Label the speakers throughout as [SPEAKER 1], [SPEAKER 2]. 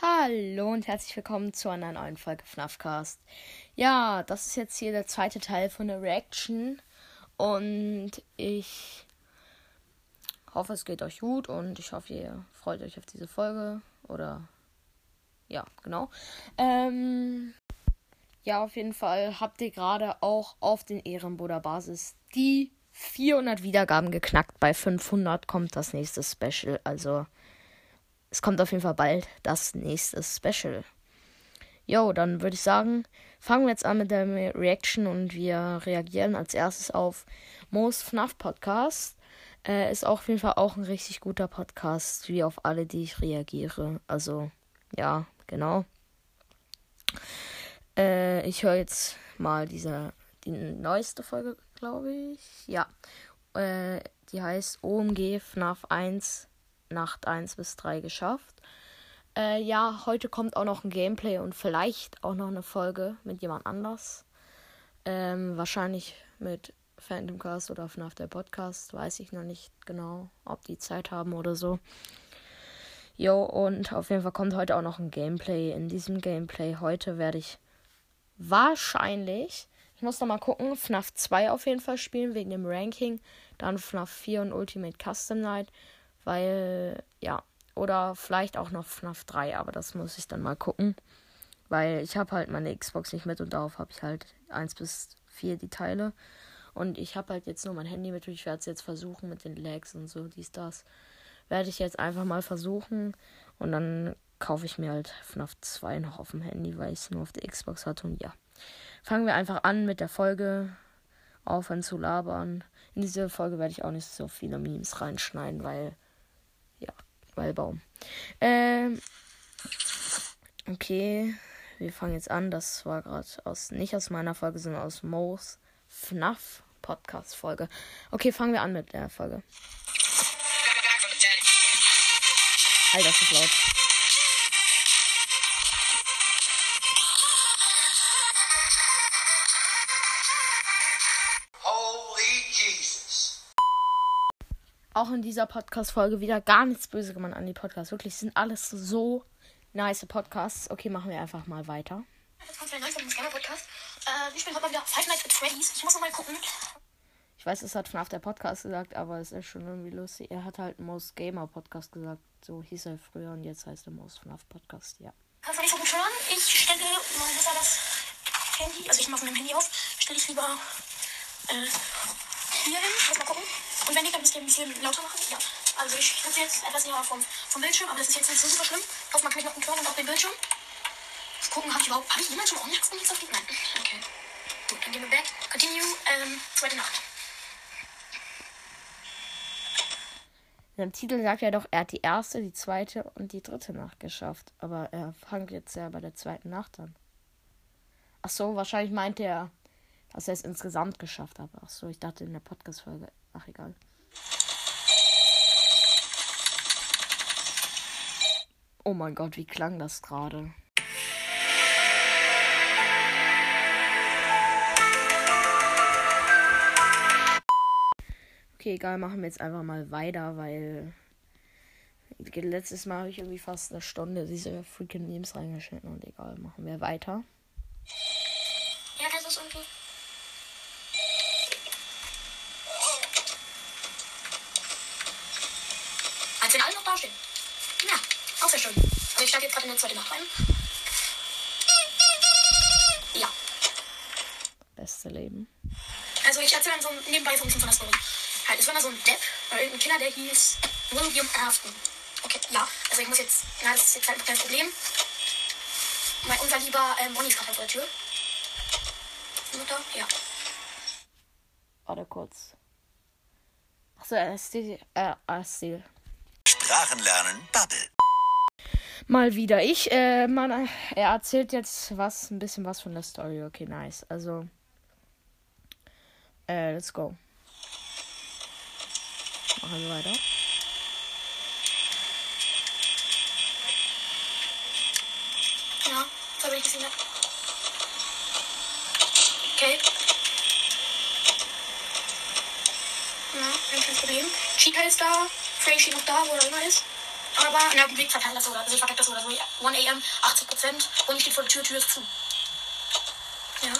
[SPEAKER 1] Hallo und herzlich willkommen zu einer neuen Folge FNAFcast. Ja, das ist jetzt hier der zweite Teil von der Reaction und ich hoffe, es geht euch gut und ich hoffe, ihr freut euch auf diese Folge oder ja, genau. Ähm, ja, auf jeden Fall habt ihr gerade auch auf den Ehrenbruder Basis die 400 Wiedergaben geknackt. Bei 500 kommt das nächste Special. Also es kommt auf jeden Fall bald das nächste Special. Jo, dann würde ich sagen, fangen wir jetzt an mit der Reaction und wir reagieren als erstes auf Most FNAF Podcast. Äh, ist auf jeden Fall auch ein richtig guter Podcast, wie auf alle, die ich reagiere. Also, ja, genau. Äh, ich höre jetzt mal diese, die neueste Folge, glaube ich. Ja. Äh, die heißt OMG FNAF 1 Nacht 1 bis 3 geschafft. Äh, ja, heute kommt auch noch ein Gameplay und vielleicht auch noch eine Folge mit jemand anders. Ähm, wahrscheinlich mit Phantom Cast oder FNAF der Podcast. Weiß ich noch nicht genau, ob die Zeit haben oder so. Jo, und auf jeden Fall kommt heute auch noch ein Gameplay. In diesem Gameplay heute werde ich wahrscheinlich, ich muss noch mal gucken, FNAF 2 auf jeden Fall spielen wegen dem Ranking. Dann FNAF 4 und Ultimate Custom Night. Weil, ja, oder vielleicht auch noch FNAF 3, aber das muss ich dann mal gucken. Weil ich habe halt meine Xbox nicht mit und darauf habe ich halt 1 bis 4 die Teile. Und ich habe halt jetzt nur mein Handy mit. Ich werde es jetzt versuchen mit den Lags und so, dies, das. Werde ich jetzt einfach mal versuchen. Und dann kaufe ich mir halt FNAF 2 noch auf dem Handy, weil ich es nur auf der Xbox hatte. Und ja. Fangen wir einfach an mit der Folge. Aufhören zu labern. In diese Folge werde ich auch nicht so viele Memes reinschneiden, weil ja, Wallbaum. Ähm, okay, wir fangen jetzt an. Das war gerade aus, nicht aus meiner Folge, sondern aus Mo's FNAF Podcast Folge. Okay, fangen wir an mit der Folge. Alter, das ist laut. Auch in dieser Podcast-Folge wieder gar nichts böse gemacht an die Podcasts. Wirklich, sind alles so nice Podcasts. Okay, machen wir einfach mal weiter. Äh, wir spielen heute mal wieder Five Nights at Freddy's. Ich muss noch mal gucken. Ich weiß, es hat FNAF der Podcast gesagt, aber es ist schon irgendwie lustig. Er hat halt Most Gamer Podcast gesagt. So hieß er früher und jetzt heißt er Most FNAF Podcast, ja. Kannst du nicht so gut hören? Ich stelle mal besser das Handy, also ich mache von dem Handy auf, stelle ich lieber äh, hier hin. Lass mal gucken. Und wenn nicht, dann müsst ihr ein bisschen lauter machen. Ja. Also ich sitze jetzt etwas näher vom, vom Bildschirm, aber das ist jetzt nicht so super schlimm. Ich hoffe, man kann mich noch hören und auf dem Bildschirm. Gucken, habe ich überhaupt. Habe ich jemals schon und nichts auf Nein. Okay. Gut, dann gehen wir back. Continue. Ähm, zweite Nacht. In seinem Titel sagt er doch, er hat die erste, die zweite und die dritte Nacht geschafft. Aber er fängt jetzt ja bei der zweiten Nacht an. Ach so, wahrscheinlich meint er dass er es insgesamt geschafft hat. Ach so, ich dachte in der Podcast-Folge. Ach, egal. Oh mein Gott, wie klang das gerade? Okay, egal, machen wir jetzt einfach mal weiter, weil letztes Mal habe ich irgendwie fast eine Stunde diese freaking Memes reingeschnitten und egal, machen wir weiter. Ich steige jetzt gerade in der zweiten Nacht ein. Ja. Beste Leben. Also ich erzähle dann so nebenbei so ein bisschen von der Story. Halt, es war mal so ein Depp oder irgendein Killer, der hieß William Afton. Okay, ja. Also ich muss jetzt, ja, das ist jetzt halt ein kleines Problem. Mein unser lieber äh, Bonnie ist gerade vor der Tür. Mutter, ja. Warte kurz. Achso, er ist die, äh, er ist die. Sprachen lernen, Bubble mal wieder ich. Äh, man, er erzählt jetzt was, ein bisschen was von der Story. Okay, nice. Also, äh, let's go. Machen wir weiter. Ja, das habe ich gesehen. Okay. Ja, ein kleines
[SPEAKER 2] Chica ist da. Steht noch da, wo er immer ist. Aber, na gut, ich verkacke das so oder, also ich verkacke das oder so. 1 am, 80%. Und ich steht vor der Tür, Tür ist zu. Ja.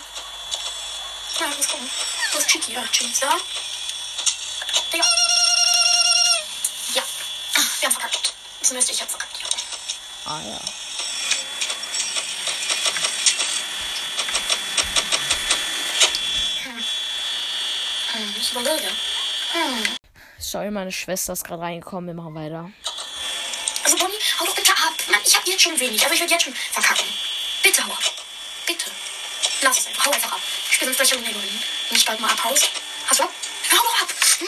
[SPEAKER 2] Ja, muss gucken. Wo ist Chiki? Ja, ist da. Digga. Ja. Ach, wir haben verkackt. Zumindest ich hab verkackt, ja.
[SPEAKER 1] Ah ja.
[SPEAKER 2] Hm, ich überlege. Hm.
[SPEAKER 1] Sorry, meine Schwester ist gerade reingekommen. Wir machen weiter.
[SPEAKER 2] Also Bonnie, hau doch bitte ab. Mann, ich hab jetzt schon wenig. Also ich werde jetzt schon verkacken. Bitte hau ab. Bitte. Lass es einfach. Hau einfach ab. Ich bin sonst gleich irgendwo hin. Wenn ich bald mal abhaus. Hast du ab? Hau doch ab. Hm.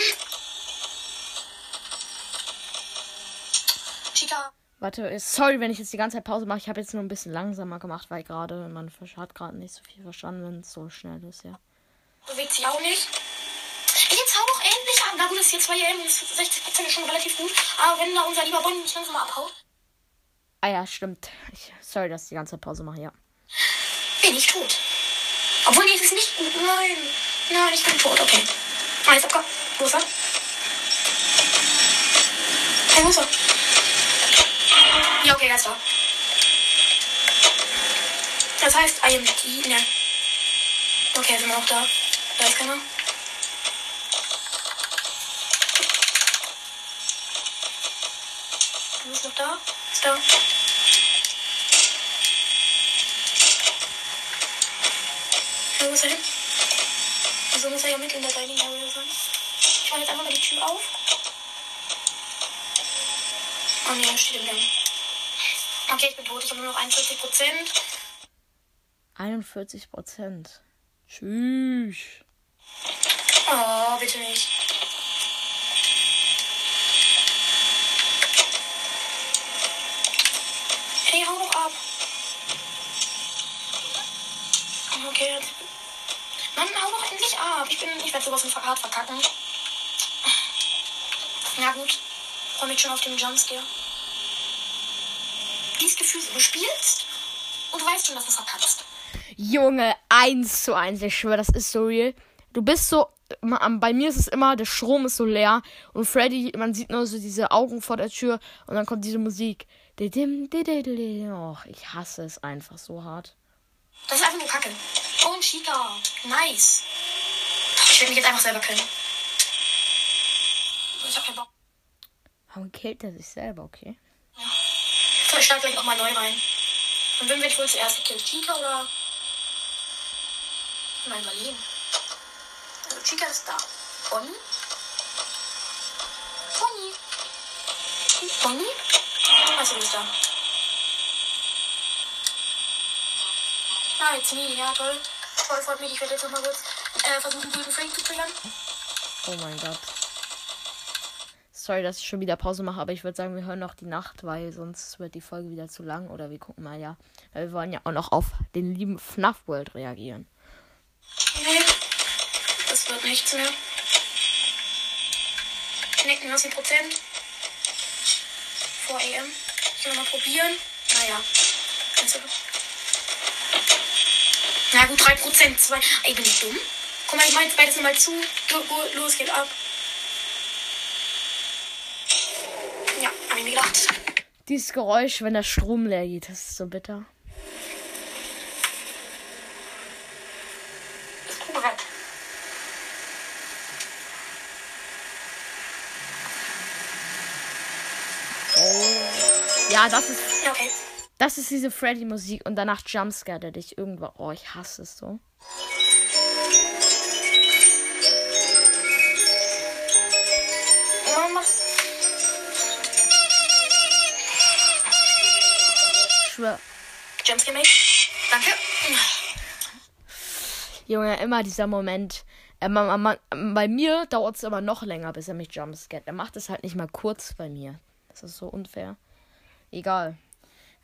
[SPEAKER 2] Chica.
[SPEAKER 1] Warte, sorry, wenn ich jetzt die ganze Zeit Pause mache. Ich habe jetzt nur ein bisschen langsamer gemacht, weil gerade man hat gerade nicht so viel verstanden, wenn es so schnell ist, ja.
[SPEAKER 2] Bewegt sich auch nicht. Ab. Na gut, das ist jetzt 2 EM, das ist 60% ist schon relativ gut. Aber wenn da unser lieber Bonnie nicht langsam mal abhaut.
[SPEAKER 1] Ah ja, stimmt. Ich, sorry, dass ich die ganze Zeit Pause mache, ja.
[SPEAKER 2] Bin ich tot. Obwohl, nee, es ist nicht gut. Nein. Nein, ich bin tot. Okay. Ah, jetzt abkommen. Wo ist er? Hey, wo ist er? Ja, okay, er ist da. Das heißt, I am die. Ne. Okay, sind wir noch da. Da ist keiner. Du bist noch da? Ist da. Wo ist er hin? Wieso muss er ja mit in der Dining Area sein? Ich mache jetzt einfach mal die Tür auf. Oh ne, er steht im Gang. Okay, ich bin tot. Ich habe nur noch 41 Prozent.
[SPEAKER 1] 41 Prozent. Tschüss.
[SPEAKER 2] Oh, bitte nicht. Hey, hau doch ab. Okay, jetzt. Mann, hau doch endlich ab. Ich bin, ich werde sowas von hart verkacken. Na gut. Freue mich schon auf den Jumpscare. Dieses Gefühl, du spielst und du weißt schon, dass du verkackst.
[SPEAKER 1] Junge, 1 zu 1. Ich schwöre, das ist so real. Du bist so. Bei mir ist es immer, der Strom ist so leer. Und Freddy, man sieht nur so diese Augen vor der Tür. Und dann kommt diese Musik. Och, ich hasse es einfach so hart.
[SPEAKER 2] Das ist einfach nur Kacke. Oh, ein Chica. Nice. Ich werde mich jetzt einfach selber killen. Ich hab keinen Bock.
[SPEAKER 1] Warum killt er sich selber, okay?
[SPEAKER 2] Ja. So, ich starte gleich nochmal neu rein. Und wen ich wohl zuerst gekillt? Chica oder. Mal überlegen. Also, Chica ist da. Bonnie? Bonnie? Bonnie? Achso, du bist da. Ah, jetzt nie. Ja, toll. Toll, freut mich. Ich werde jetzt nochmal kurz äh, versuchen, gegen Frank zu triggern.
[SPEAKER 1] Oh mein Gott. Sorry, dass ich schon wieder Pause mache, aber ich würde sagen, wir hören noch die Nacht, weil sonst wird die Folge wieder zu lang. Oder wir gucken mal, ja. Weil wir wollen ja auch noch auf den lieben FNAF World reagieren.
[SPEAKER 2] Nee, das wird nichts mehr. Knicken 90 Prozent. Vor AM. Ich kann mal probieren. Naja. Na gut, 3 Prozent. 2. Ey, bin ich dumm? Guck mal, ich mache jetzt beides nochmal zu. Los, geht ab. Ja, hab ich mir gedacht.
[SPEAKER 1] Dieses Geräusch, wenn der Strom leer geht, das ist so bitter. Ja, das ist.
[SPEAKER 2] Okay.
[SPEAKER 1] Das ist diese Freddy-Musik und danach jumpscare er dich irgendwo. Oh, ich hasse es so. Schwör.
[SPEAKER 2] Jumpscare Mate. Danke.
[SPEAKER 1] Junge, immer dieser Moment. Äh, man, man, man, bei mir dauert es aber noch länger, bis er mich jumpscared. Er macht es halt nicht mal kurz bei mir. Das ist so unfair. Egal.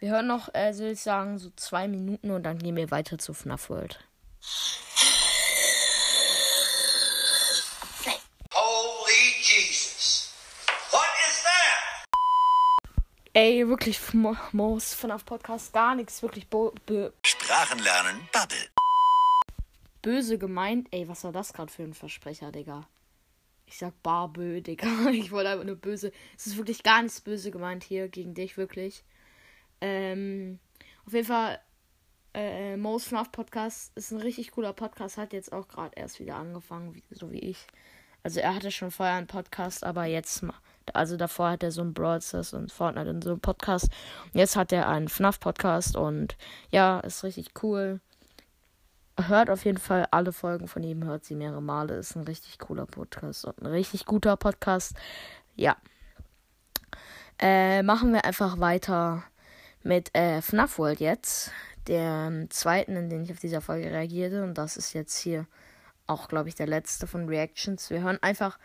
[SPEAKER 1] Wir hören noch, äh, soll ich sagen, so zwei Minuten und dann gehen wir weiter zu FNAF World. Ey, wirklich, Mo- Moos FNAF Podcast, gar nichts wirklich
[SPEAKER 3] Sprachen lernen, Bubble.
[SPEAKER 1] böse gemeint. Ey, was war das gerade für ein Versprecher, Digga? Ich sag Barbö, Digga. Ich wollte einfach nur böse. Es ist wirklich gar nichts böse gemeint hier gegen dich, wirklich. Ähm, auf jeden Fall, äh, Most FNAF Podcast ist ein richtig cooler Podcast. Hat jetzt auch gerade erst wieder angefangen, wie, so wie ich. Also er hatte schon vorher einen Podcast, aber jetzt, also davor hat er so einen Brawl Stars und Fortnite und so einen Podcast. Und jetzt hat er einen FNAF Podcast und ja, ist richtig cool. Hört auf jeden Fall alle Folgen von ihm, hört sie mehrere Male. Ist ein richtig cooler Podcast und ein richtig guter Podcast. Ja. Äh, machen wir einfach weiter mit äh, FNAF World jetzt. Der zweiten, in den ich auf dieser Folge reagierte. Und das ist jetzt hier auch, glaube ich, der letzte von Reactions. Wir hören einfach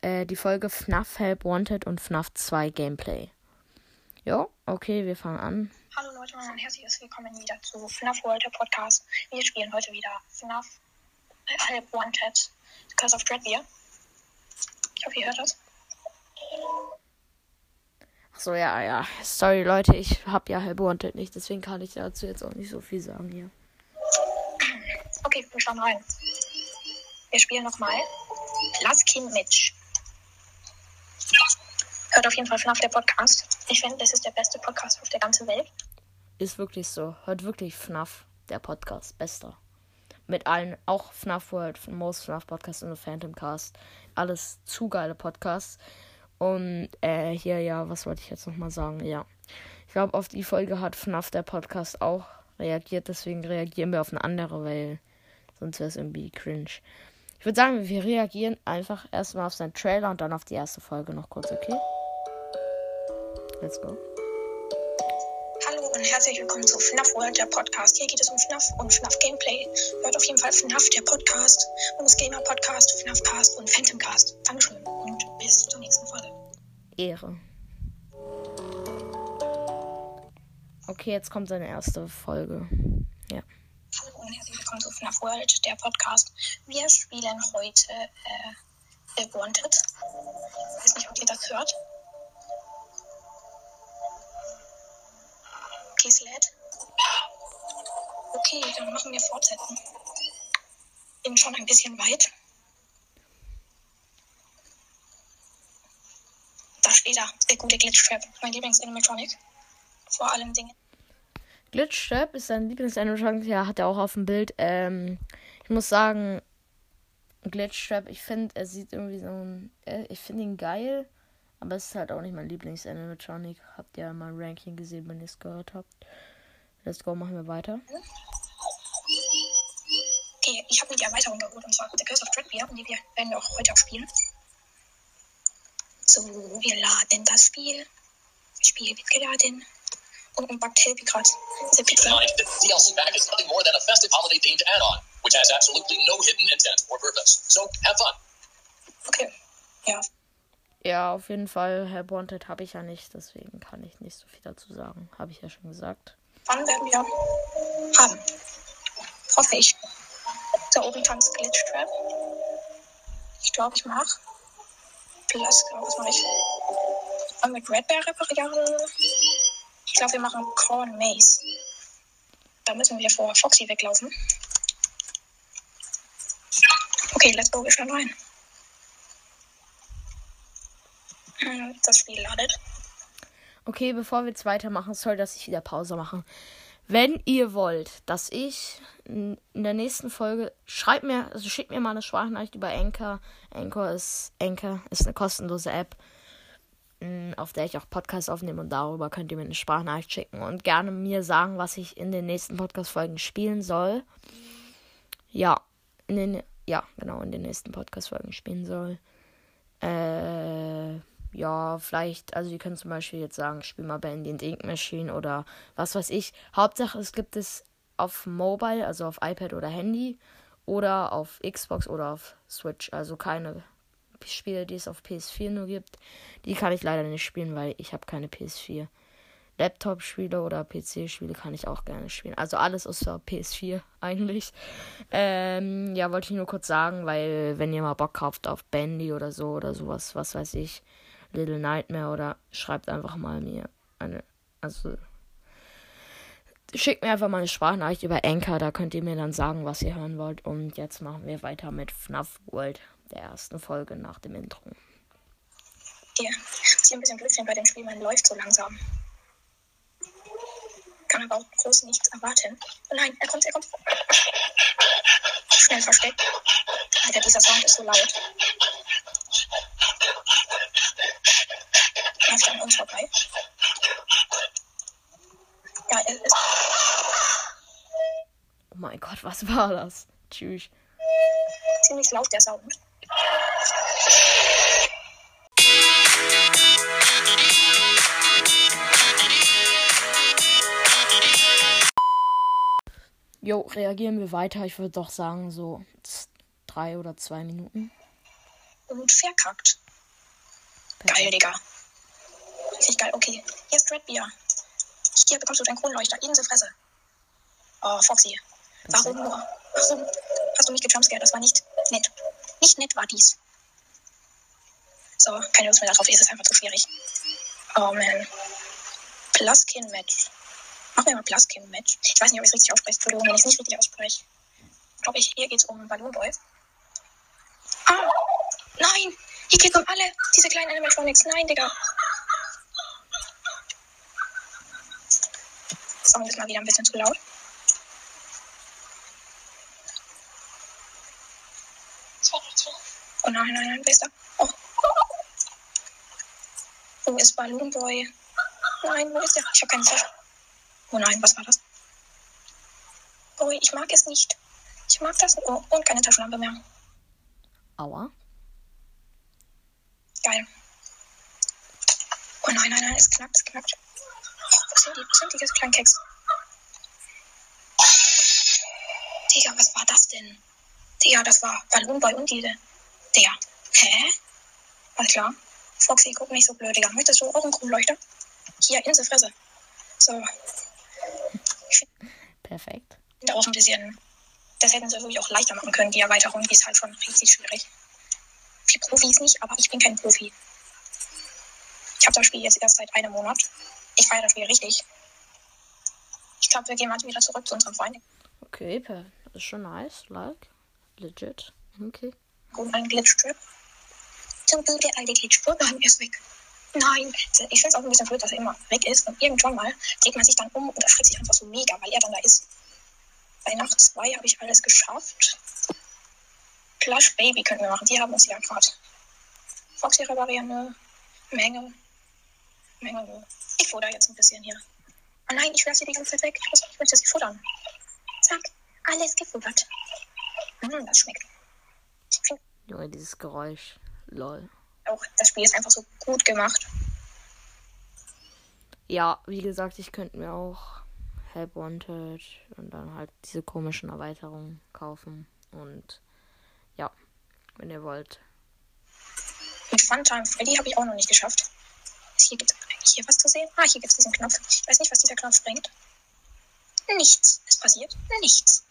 [SPEAKER 1] äh, die Folge FNAF Help Wanted und FNAF 2 Gameplay. Jo, okay, wir fangen an.
[SPEAKER 4] Hallo Leute und herzliches Willkommen wieder zu FNAF World, der Podcast. Wir spielen heute wieder FNAF Help Wanted, Curse of Dreadbeer. Ich hoffe, ihr hört das.
[SPEAKER 1] Ach so, ja, ja. Sorry, Leute, ich habe ja Help Wanted nicht, deswegen kann ich dazu jetzt auch nicht so viel sagen hier.
[SPEAKER 4] Okay, wir schauen rein. Wir spielen nochmal Laskin Mitch. Hört auf jeden Fall FNAF der Podcast. Ich finde, das ist der beste Podcast auf der ganzen Welt.
[SPEAKER 1] Ist wirklich so. Hört wirklich FNAF der Podcast. Bester. Mit allen, auch FNAF World, Most FNAF Podcast und Phantom Cast. Alles zu geile Podcasts. Und äh, hier, ja, was wollte ich jetzt nochmal sagen? Ja. Ich glaube, auf die Folge hat FNAF der Podcast auch reagiert. Deswegen reagieren wir auf eine andere, weil sonst wäre es irgendwie cringe. Ich würde sagen, wir reagieren einfach erstmal auf seinen Trailer und dann auf die erste Folge noch kurz, okay? Let's go.
[SPEAKER 4] Hallo und herzlich willkommen zu FNAF World, der Podcast. Hier geht es um FNAF und FNAF Gameplay. Hört auf jeden Fall FNAF, der Podcast, Moose Gamer Podcast, FNAF Cast und Phantom Cast. Dankeschön und bis zur nächsten Folge.
[SPEAKER 1] Ehre. Okay, jetzt kommt seine erste Folge. Ja.
[SPEAKER 4] Hallo und herzlich willkommen zu FNAF World, der Podcast. Wir spielen heute äh, The Wanted. Ich weiß nicht, ob ihr das hört. Okay, es lädt. Okay, dann machen wir fortsetzen. Bin schon ein bisschen weit. Da steht er, der gute Glitch Trap, mein Lieblings-Animatronic. Vor allem Dingen.
[SPEAKER 1] Glitch Trap ist sein Lieblings-Animatronic, ja, hat er auch auf dem Bild. Ähm, ich muss sagen, Glitch Trap, ich finde, er sieht irgendwie so äh, ich finde ihn geil, aber es ist halt auch nicht mein Lieblings-Animatronic. Habt ihr mal ein Ranking gesehen, wenn ihr es gehört habt? Let's go, machen wir weiter.
[SPEAKER 4] Okay, ich habe mir die Erweiterung geholt und zwar The Curse of Dreadbeer und die wir werden wir auch heute auch spielen. So, wir laden das Spiel. Das Spiel wird geladen. Und ein Bug Tape gerade. The
[SPEAKER 5] Keep in
[SPEAKER 4] Pizza.
[SPEAKER 5] mind that the DLC pack is nothing more than a festive holiday themed add-on, which has absolutely no hidden intent or purpose. So have fun.
[SPEAKER 4] Okay. Ja.
[SPEAKER 1] Ja, auf jeden Fall, Herr Wanted habe ich ja nicht, deswegen kann ich nicht so viel dazu sagen. Habe ich ja schon gesagt.
[SPEAKER 4] Wann werden wir haben? Hoffe ich. Da oben tanzt Glitch Trap. Ich glaube, ich mache. Plus, was mache ich? Wir mit Red Bear reparieren? Ich glaube, wir machen Corn Maze. Da müssen wir vor Foxy weglaufen. Okay, let's go, wir schauen rein. Hm, Das Spiel ladet.
[SPEAKER 1] Okay, bevor wir jetzt weitermachen, sorry, dass ich wieder Pause mache. Wenn ihr wollt, dass ich in der nächsten Folge schreibt mir, also schickt mir mal eine Sprachnachricht über Anchor. Anchor ist Anchor ist eine kostenlose App, auf der ich auch Podcasts aufnehme und darüber könnt ihr mir eine Sprachnachricht schicken und gerne mir sagen, was ich in den nächsten Podcast Folgen spielen soll. Ja, in den ja, genau, in den nächsten Podcast Folgen spielen soll. Äh ja, vielleicht, also ihr könnt zum Beispiel jetzt sagen, spiel mal Bandy and Ink Machine oder was weiß ich. Hauptsache, es gibt es auf Mobile, also auf iPad oder Handy oder auf Xbox oder auf Switch. Also keine Spiele, die es auf PS4 nur gibt. Die kann ich leider nicht spielen, weil ich habe keine PS4. Laptop-Spiele oder PC-Spiele kann ich auch gerne spielen. Also alles außer PS4 eigentlich. Ähm, ja, wollte ich nur kurz sagen, weil wenn ihr mal Bock habt auf Bandy oder so oder sowas, was weiß ich, Little Nightmare oder schreibt einfach mal mir eine, also schickt mir einfach mal eine Sprachnachricht über Anchor, da könnt ihr mir dann sagen, was ihr hören wollt. Und jetzt machen wir weiter mit FNAF World, der ersten Folge nach dem Intro.
[SPEAKER 4] Was ich ein bisschen finde bei dem Spiel, man läuft so langsam. Kann aber auch groß nichts erwarten. Oh nein, er kommt, er kommt. Schnell versteckt. Alter, dieser Sound ist so laut. Läuft an uns vorbei. Ja, es ist
[SPEAKER 1] Oh mein Gott, was war das? Tschüss.
[SPEAKER 4] ziemlich laut, der Sound.
[SPEAKER 1] Jo, reagieren wir weiter. Ich würde doch sagen, so drei oder zwei Minuten.
[SPEAKER 4] Und verkackt. Geil, Digga. Richtig geil. Okay, hier ist Red Beer. Hier bekommst du deinen Kronleuchter in die Fresse. Oh, Foxy. Warum nur? Warum hast du mich gejumpscared? Das war nicht nett. Nicht nett war dies. So, keine Lust mehr darauf. Es ist einfach zu schwierig. Oh, man. Pluskin-Match. Machen wir mal Pluskin-Match. Ich weiß nicht, ob ich es richtig ausspreche. Entschuldigung, wenn ich es nicht richtig ausspreche. Glaube ich, hier geht es um Balloon Boy. Ah! Nein! Hier um alle diese kleinen Animatronics. Nein, Digga. Sound ist mal wieder ein bisschen zu laut. Oh nein, nein, nein, da? Oh. Wo ist Balloon Boy? Nein, wo ist der? Ich habe keine Zeit. Oh nein, was war das? Boy, ich mag es nicht. Ich mag das. Oh, und keine Taschenlampe mehr.
[SPEAKER 1] Aua.
[SPEAKER 4] Geil. Oh nein, nein, nein, es knackt, es knackt. Wo sind die? Wo sind die kleinen Keks? Digga, was war das denn? Digga, das war Ballon bei und diese. Digga. Hä? Alles klar. Foxy, guck nicht so blöd, Digga. Möchtest du auch einen Kronleuchter? Hier, in die Fresse. So.
[SPEAKER 1] Perfekt.
[SPEAKER 4] finde auch ein bisschen. Das hätten sie wirklich auch leichter machen können, die Erweiterung. Die ist halt schon richtig schwierig. Für Profis nicht, aber ich bin kein Profi. Ich habe das Spiel jetzt erst seit einem Monat. Ich feiere das Spiel richtig. Ich glaube, wir gehen mal wieder zurück zu unserem Freund.
[SPEAKER 1] Okay, ist schon nice. Like. Legit. Okay.
[SPEAKER 4] Und einen Glitch-Trip. Zum Glück der alte Glitch-Vorgang ist weg. Nein, ich finde es auch ein bisschen blöd, dass er immer weg ist. Und irgendwann mal dreht man sich dann um und erschreckt sich einfach so mega, weil er dann da ist. Bei Nacht 2 habe ich alles geschafft. Plush Baby können wir machen. Die haben uns ja gerade. Foxy reparieren eine Menge. Menge. Ich futter jetzt ein bisschen hier. Oh nein, ich werfe sie die ganze Zeit weg. Ich, muss, ich möchte sie futtern. Zack, alles gefuttert. Hm, das schmeckt.
[SPEAKER 1] Junge, dieses Geräusch. Lol.
[SPEAKER 4] Auch, das Spiel ist einfach so gut gemacht.
[SPEAKER 1] Ja, wie gesagt, ich könnte mir auch Help Wanted und dann halt diese komischen Erweiterungen kaufen. Und ja, wenn ihr wollt.
[SPEAKER 4] Mit Funtime Freddy habe ich auch noch nicht geschafft. Hier gibt es hier was zu sehen. Ah, hier gibt es diesen Knopf. Ich weiß nicht, was dieser Knopf bringt. Nichts. Es passiert nichts.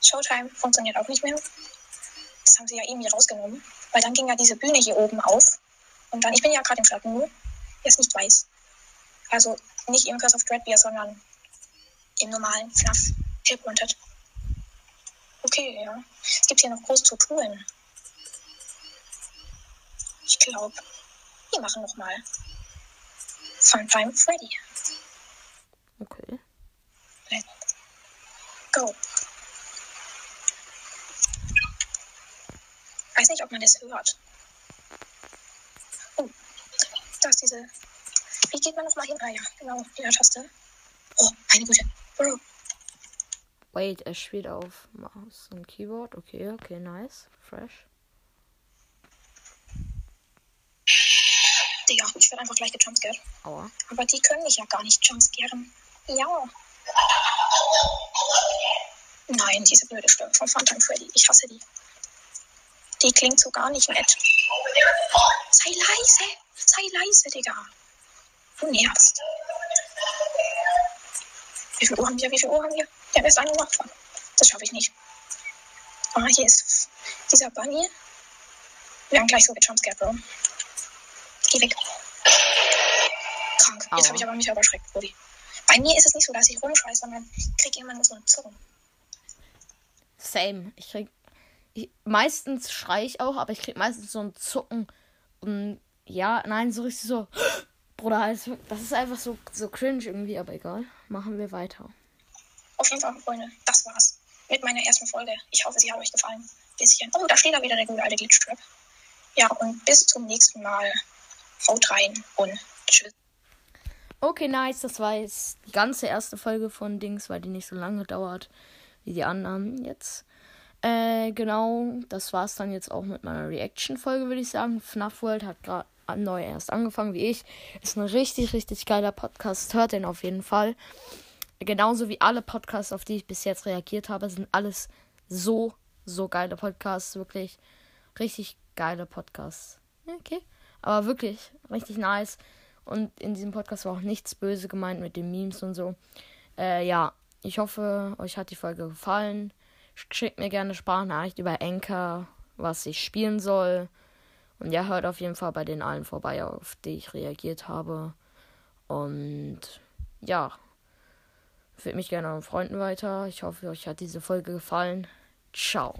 [SPEAKER 4] Showtime funktioniert auch nicht mehr. Das haben sie ja irgendwie rausgenommen. Weil dann ging ja diese Bühne hier oben auf. Und dann, ich bin ja gerade im Stadtmenü, wer es nicht weiß. Also nicht im Curse of Dreadbeer, sondern im normalen FNAF Help Wanted. Okay, ja. Es gibt hier noch groß zu tun. Ich glaube, wir machen noch mal Funtime Freddy.
[SPEAKER 1] Okay.
[SPEAKER 4] Let's go. Weiß nicht, ob man das hört. Oh, da ist diese. Wie geht man noch mal hin? Ah ja, genau, die Taste. Oh, meine Güte. Oh,
[SPEAKER 1] Wait, er spielt auf Maus und Keyboard. Okay, okay, nice. Fresh.
[SPEAKER 4] Digga, ich werde einfach gleich gejumpscared.
[SPEAKER 1] Aua.
[SPEAKER 4] Aber die können mich ja gar nicht jumpscaren. Ja. Nein, diese blöde Stimme von Funtime Freddy. Ich hasse die. Die klingt so gar nicht nett. Sei leise. Sei leise, Digga. Du nervst. Wie viel Uhr haben wir? Wie viel Uhr haben wir? Der ist eine Uhr. Das schaffe ich nicht. Ah, hier ist dieser Bunny. Wir haben gleich so gejumpscared, Bro. Geh weg. Krank. Jetzt habe ich aber mich überschreckt, Brudi. Bei mir ist es nicht so, dass ich rumschreie, sondern ich kriege immer nur so einen Zucken.
[SPEAKER 1] Same. Ich krieg. Ich, meistens schreie ich auch, aber ich krieg meistens so ein Zucken. Und ja, nein, so richtig so. Bruder, also, das ist einfach so, so cringe irgendwie, aber egal. Machen wir weiter.
[SPEAKER 4] Auf jeden Fall, Freunde, das war's mit meiner ersten Folge. Ich hoffe, sie hat euch gefallen. Bisschen. Oh, da steht da wieder der gute alte Glitchtrap. Ja, und bis zum nächsten Mal. Haut rein und tschüss.
[SPEAKER 1] Okay, nice. Das war jetzt die ganze erste Folge von Dings, weil die nicht so lange dauert wie die anderen jetzt. Äh, genau, das war es dann jetzt auch mit meiner Reaction-Folge, würde ich sagen. FNAF World hat gerade neu erst angefangen wie ich. Ist ein richtig, richtig geiler Podcast. Hört den auf jeden Fall. Genauso wie alle Podcasts, auf die ich bis jetzt reagiert habe, sind alles so, so geile Podcasts. Wirklich richtig geile Podcasts. Okay. Aber wirklich richtig nice. Und in diesem Podcast war auch nichts böse gemeint mit den Memes und so. Äh, ja, ich hoffe, euch hat die Folge gefallen. Schickt mir gerne Sprachnachricht über Anchor, was ich spielen soll. Und ja, hört auf jeden Fall bei den allen vorbei, auf die ich reagiert habe. Und ja, führt mich gerne an Freunden weiter. Ich hoffe, euch hat diese Folge gefallen. Ciao.